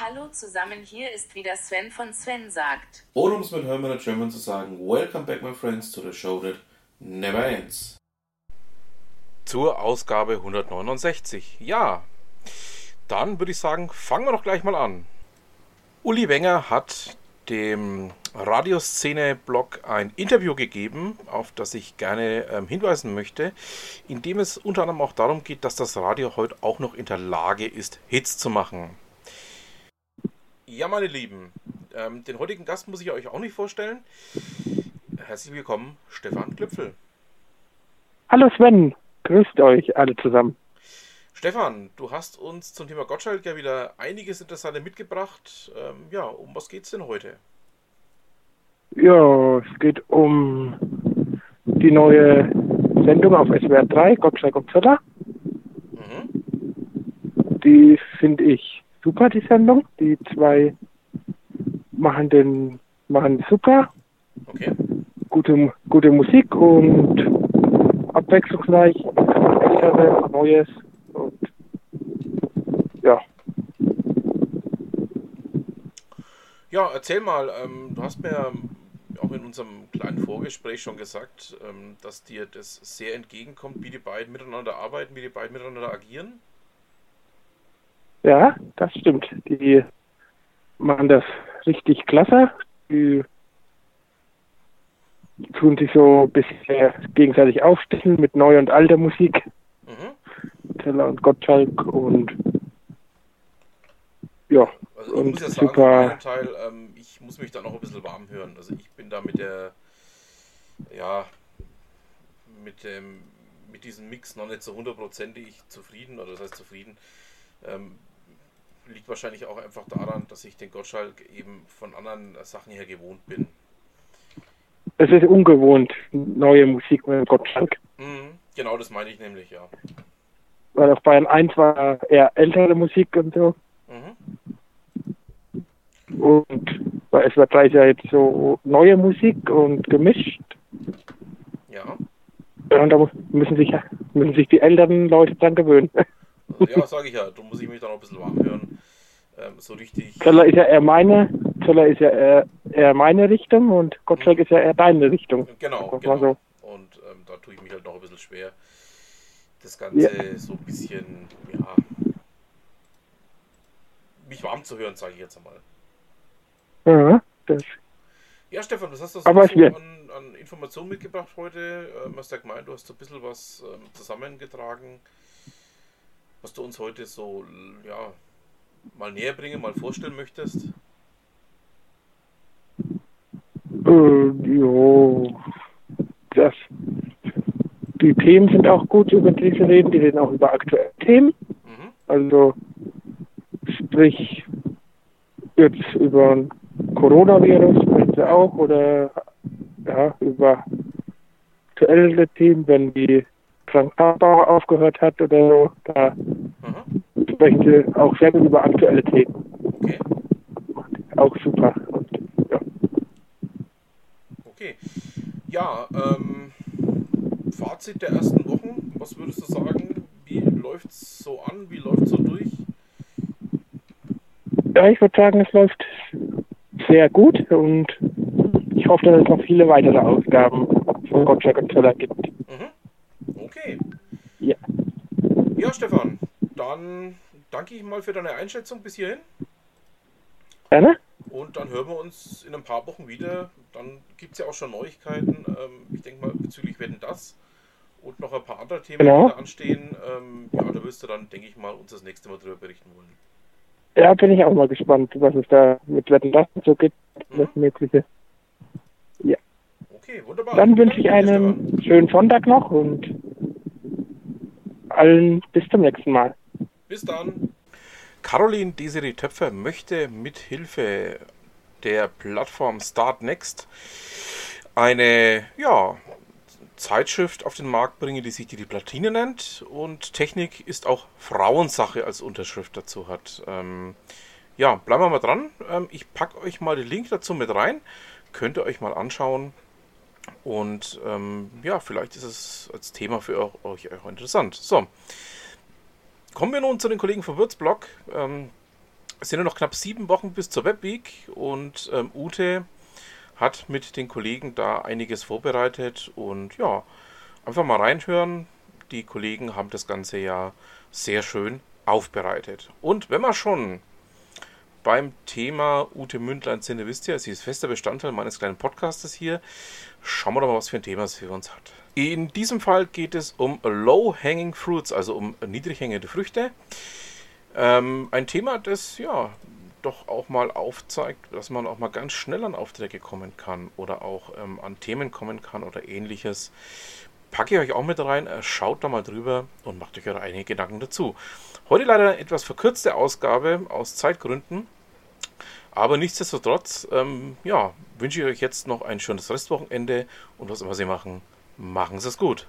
Hallo zusammen, hier ist wieder Sven von Sven sagt. Oder um es mit Hermann German zu sagen, Welcome back my friends to the show that never ends. Zur Ausgabe 169. Ja, dann würde ich sagen, fangen wir doch gleich mal an. Uli Wenger hat dem Radioszene-Blog ein Interview gegeben, auf das ich gerne ähm, hinweisen möchte, in dem es unter anderem auch darum geht, dass das Radio heute auch noch in der Lage ist, Hits zu machen. Ja, meine Lieben, ähm, den heutigen Gast muss ich euch auch nicht vorstellen. Herzlich willkommen, Stefan Klüpfel. Hallo Sven, grüßt euch alle zusammen. Stefan, du hast uns zum Thema Gottschalk ja wieder einiges Interessantes mitgebracht. Ähm, ja, um was geht es denn heute? Ja, es geht um die neue Sendung auf SWR 3, Gottschalk und Zöller. Mhm. Die finde ich super, die Sendung. Die zwei machen den machen super. Okay. Gute, gute Musik und abwechslungsreich, ältere, neues und ja. Ja, erzähl mal, ähm, du hast mir auch in unserem kleinen Vorgespräch schon gesagt, ähm, dass dir das sehr entgegenkommt, wie die beiden miteinander arbeiten, wie die beiden miteinander agieren. Ja, das stimmt. Die machen das richtig klasse. Die tun sich so ein bisschen gegenseitig aufstechen mit neuer und alter Musik. Mhm. Teller und Gottschalk und ja. Also ich muss ja sagen, super. Teil, ähm, ich muss mich da noch ein bisschen warm hören. Also ich bin da mit der, ja, mit dem, mit diesem Mix noch nicht so hundertprozentig zufrieden, oder das heißt zufrieden. Ähm, liegt wahrscheinlich auch einfach daran, dass ich den Gottschalk eben von anderen Sachen her gewohnt bin. Es ist ungewohnt, neue Musik mit Gottschalk. Mhm, genau, das meine ich nämlich, ja. Weil auf Bayern 1 war eher ältere Musik und so. Mhm. Und bei SWR 3 ist ja jetzt so neue Musik und gemischt. Ja. Und da müssen sich, müssen sich die älteren Leute dran gewöhnen. Ja, sage ich ja, da muss ich mich dann noch ein bisschen warm hören. Ähm, so richtig. Zöller ist ja eher meine, Zöller ist ja eher, eher meine Richtung und Gottschalk mhm. ist ja eher deine Richtung. Genau, genau. So. Und ähm, da tue ich mich halt noch ein bisschen schwer, das Ganze ja. so ein bisschen, ja, mich warm zu hören, sage ich jetzt einmal. Ja, das. Ja, Stefan, was hast du so an, an, Informationen mitgebracht heute? Ähm, hast ja gemeint, du hast so ein bisschen was ähm, zusammengetragen was du uns heute so ja, mal näher bringen, mal vorstellen möchtest? Äh, ja, das, die Themen sind auch gut, über die sie reden. Die reden auch über aktuelle Themen. Mhm. Also, sprich, jetzt über Coronavirus sprechen sie auch oder ja, über aktuelle Themen, wenn die Frank aufgehört hat oder so. Da sprechen sie auch sehr gut über aktuelle Themen. Okay. Auch super. Und, ja. Okay. Ja, ähm, Fazit der ersten Wochen, was würdest du sagen? Wie läuft es so an? Wie läuft es so durch? Ja, ich würde sagen, es läuft sehr gut und ich hoffe, dass es noch viele weitere Ausgaben von Gottschalk und Zöller gibt. Mhm. Okay. Ja. Ja, Stefan, dann danke ich mal für deine Einschätzung bis hierhin. Gerne. Und dann hören wir uns in ein paar Wochen wieder. Dann gibt es ja auch schon Neuigkeiten. Ähm, ich denke mal bezüglich Werden das und noch ein paar andere Themen, genau. die da anstehen. Ähm, ja, da wirst du dann, denke ich mal, uns das nächste Mal darüber berichten wollen. Ja, bin ich auch mal gespannt, was es da mit Wetten das so gibt. Mhm. Das Mögliche. Ja. Okay, wunderbar. Dann wünsche ich einen schönen Sonntag noch und allen bis zum nächsten Mal. Bis dann. Caroline Desiree Töpfer möchte mit Hilfe der Plattform Start Next eine ja, Zeitschrift auf den Markt bringen, die sich die, die Platine nennt und Technik ist auch Frauensache als Unterschrift dazu hat. Ähm, ja, bleiben wir mal dran. Ähm, ich packe euch mal den Link dazu mit rein. Könnt ihr euch mal anschauen. Und ähm, ja, vielleicht ist es als Thema für euch auch interessant. So, kommen wir nun zu den Kollegen vom Würzblog. Ähm, Es sind nur noch knapp sieben Wochen bis zur Webweek und ähm, Ute hat mit den Kollegen da einiges vorbereitet und ja, einfach mal reinhören. Die Kollegen haben das Ganze ja sehr schön aufbereitet. Und wenn wir schon beim Thema Ute Mündlein sind, wisst ihr, sie ist fester Bestandteil meines kleinen Podcastes hier. Schauen wir doch mal, was für ein Thema sie für uns hat. In diesem Fall geht es um Low-Hanging Fruits, also um niedrig hängende Früchte. Ähm, ein Thema, das ja doch auch mal aufzeigt, dass man auch mal ganz schnell an Aufträge kommen kann oder auch ähm, an Themen kommen kann oder ähnliches. Packe ich euch auch mit rein, äh, schaut da mal drüber und macht euch eure eigenen Gedanken dazu. Heute leider eine etwas verkürzte Ausgabe aus Zeitgründen. Aber nichtsdestotrotz, ähm, ja, wünsche ich euch jetzt noch ein schönes Restwochenende und was immer Sie machen, machen Sie es gut.